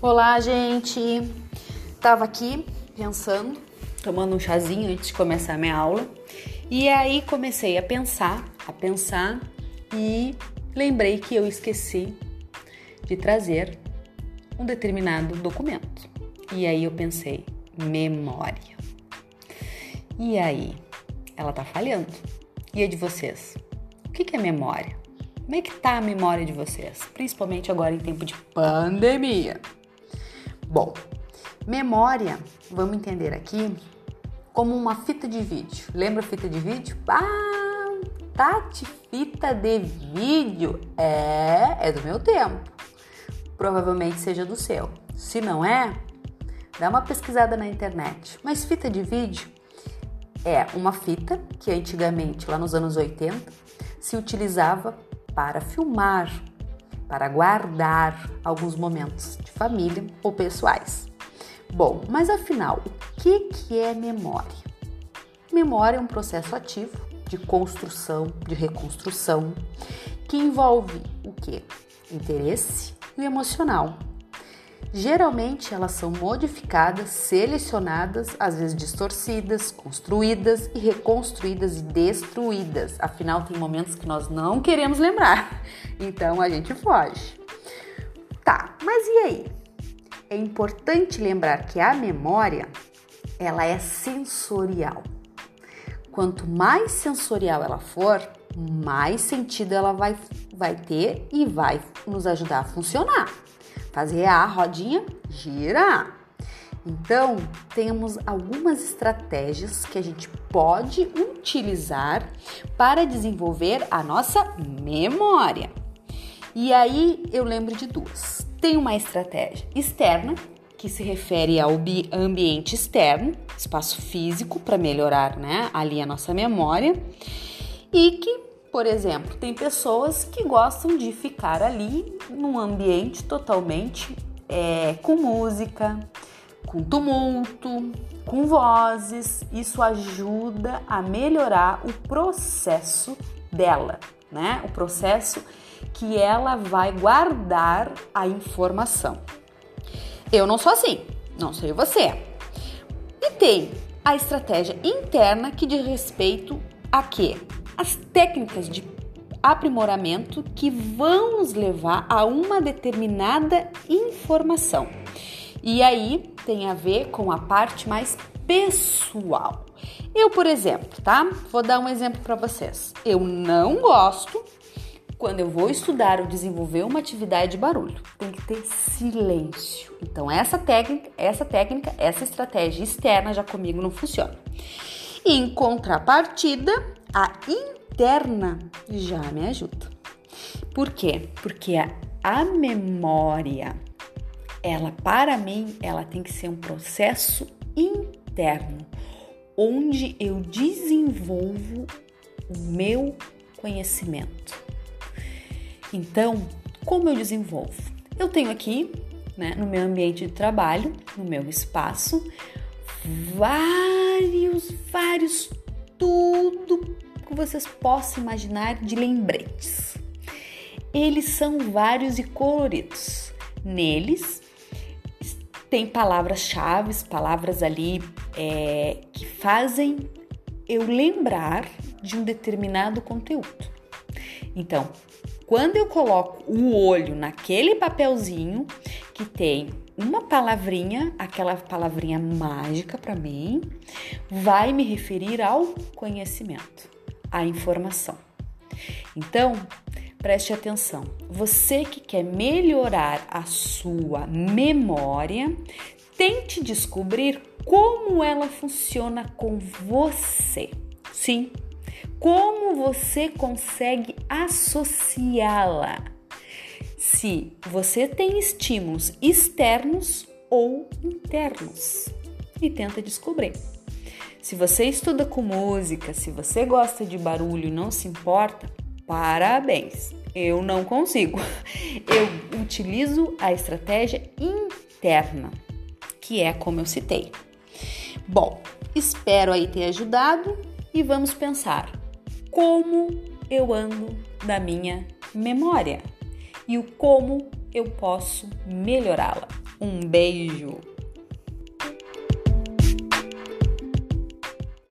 Olá, gente. Tava aqui pensando, tomando um chazinho antes de começar a minha aula, e aí comecei a pensar, a pensar e lembrei que eu esqueci de trazer um determinado documento. E aí eu pensei, memória. E aí, ela tá falhando. E a de vocês? O que é memória? Como é que tá a memória de vocês? Principalmente agora em tempo de pandemia. Bom, memória, vamos entender aqui como uma fita de vídeo. Lembra fita de vídeo? Ah, Tati, fita de vídeo é, é do meu tempo. Provavelmente seja do seu. Se não é, dá uma pesquisada na internet. Mas fita de vídeo é uma fita que antigamente, lá nos anos 80, se utilizava para filmar para guardar alguns momentos de família ou pessoais. Bom, mas afinal, o que, que é memória? Memória é um processo ativo de construção, de reconstrução, que envolve o que? Interesse e emocional. Geralmente elas são modificadas, selecionadas, às vezes distorcidas, construídas e reconstruídas e destruídas. Afinal, tem momentos que nós não queremos lembrar, então a gente foge. Tá, mas e aí? É importante lembrar que a memória ela é sensorial. Quanto mais sensorial ela for, mais sentido ela vai, vai ter e vai nos ajudar a funcionar fazer a rodinha girar. Então, temos algumas estratégias que a gente pode utilizar para desenvolver a nossa memória. E aí eu lembro de duas. Tem uma estratégia externa, que se refere ao ambiente externo, espaço físico, para melhorar né, ali a nossa memória, e que por exemplo, tem pessoas que gostam de ficar ali num ambiente totalmente é, com música, com tumulto, com vozes. Isso ajuda a melhorar o processo dela, né? O processo que ela vai guardar a informação. Eu não sou assim, não sei você. E tem a estratégia interna que diz respeito a quê? As técnicas de aprimoramento que vão nos levar a uma determinada informação. E aí tem a ver com a parte mais pessoal. Eu, por exemplo, tá? Vou dar um exemplo para vocês. Eu não gosto quando eu vou estudar ou desenvolver uma atividade de barulho. Tem que ter silêncio. Então essa técnica, essa técnica, essa estratégia externa já comigo não funciona. Em contrapartida, a interna já me ajuda. Por quê? Porque a, a memória, ela para mim, ela tem que ser um processo interno, onde eu desenvolvo o meu conhecimento. Então, como eu desenvolvo? Eu tenho aqui, né, no meu ambiente de trabalho, no meu espaço, vários, vários, tudo que vocês possam imaginar de lembretes. Eles são vários e coloridos. Neles tem palavras-chave, palavras ali é, que fazem eu lembrar de um determinado conteúdo. Então, quando eu coloco o olho naquele papelzinho que tem uma palavrinha, aquela palavrinha mágica para mim, vai me referir ao conhecimento, à informação. Então, preste atenção. Você que quer melhorar a sua memória, tente descobrir como ela funciona com você. Sim, como você consegue associá-la se você tem estímulos externos ou internos e tenta descobrir. Se você estuda com música, se você gosta de barulho e não se importa, parabéns. Eu não consigo. Eu utilizo a estratégia interna, que é como eu citei. Bom, espero aí ter ajudado e vamos pensar como eu ando da minha memória e o como eu posso melhorá-la. Um beijo!